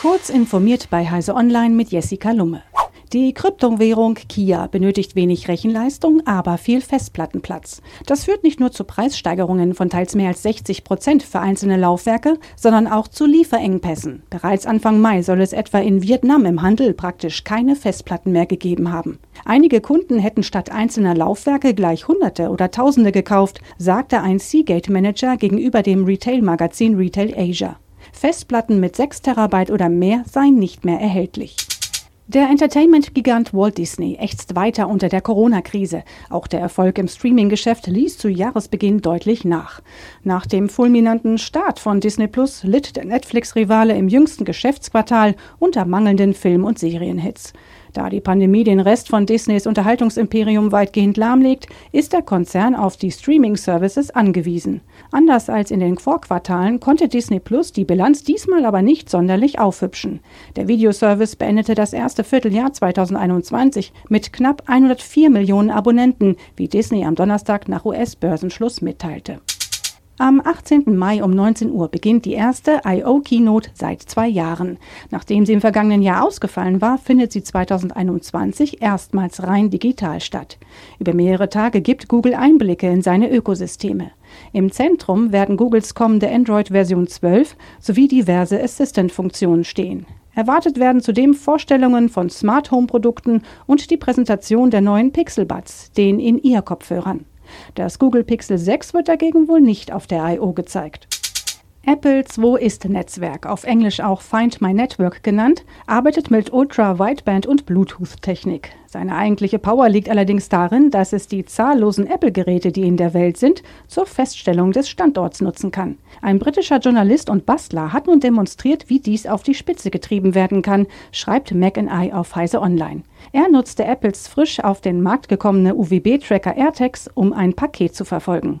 Kurz informiert bei Heise Online mit Jessica Lumme. Die Kryptowährung Kia benötigt wenig Rechenleistung, aber viel Festplattenplatz. Das führt nicht nur zu Preissteigerungen von teils mehr als 60 Prozent für einzelne Laufwerke, sondern auch zu Lieferengpässen. Bereits Anfang Mai soll es etwa in Vietnam im Handel praktisch keine Festplatten mehr gegeben haben. Einige Kunden hätten statt einzelner Laufwerke gleich Hunderte oder Tausende gekauft, sagte ein Seagate-Manager gegenüber dem Retail-Magazin Retail Asia. Festplatten mit 6 Terabyte oder mehr seien nicht mehr erhältlich. Der Entertainment-Gigant Walt Disney ächzt weiter unter der Corona-Krise. Auch der Erfolg im Streaming-Geschäft ließ zu Jahresbeginn deutlich nach. Nach dem fulminanten Start von Disney Plus litt der Netflix-Rivale im jüngsten Geschäftsquartal unter mangelnden Film- und Serienhits. Da die Pandemie den Rest von Disneys Unterhaltungsimperium weitgehend lahmlegt, ist der Konzern auf die Streaming-Services angewiesen. Anders als in den Vorquartalen konnte Disney Plus die Bilanz diesmal aber nicht sonderlich aufhübschen. Der Videoservice beendete das erste Vierteljahr 2021 mit knapp 104 Millionen Abonnenten, wie Disney am Donnerstag nach US-Börsenschluss mitteilte. Am 18. Mai um 19 Uhr beginnt die erste I.O. Keynote seit zwei Jahren. Nachdem sie im vergangenen Jahr ausgefallen war, findet sie 2021 erstmals rein digital statt. Über mehrere Tage gibt Google Einblicke in seine Ökosysteme. Im Zentrum werden Googles kommende Android-Version 12 sowie diverse Assistant-Funktionen stehen. Erwartet werden zudem Vorstellungen von Smart Home Produkten und die Präsentation der neuen Pixel Buds, den In-Ear-Kopfhörern. Das Google Pixel 6 wird dagegen wohl nicht auf der I.O. gezeigt. Apples Wo ist Netzwerk, auf Englisch auch Find My Network genannt, arbeitet mit Ultra-Wideband und Bluetooth-Technik. Seine eigentliche Power liegt allerdings darin, dass es die zahllosen Apple-Geräte, die in der Welt sind, zur Feststellung des Standorts nutzen kann. Ein britischer Journalist und Bastler hat nun demonstriert, wie dies auf die Spitze getrieben werden kann, schreibt McI auf Heise Online. Er nutzte Apples frisch auf den Markt gekommene UWB-Tracker AirTags, um ein Paket zu verfolgen.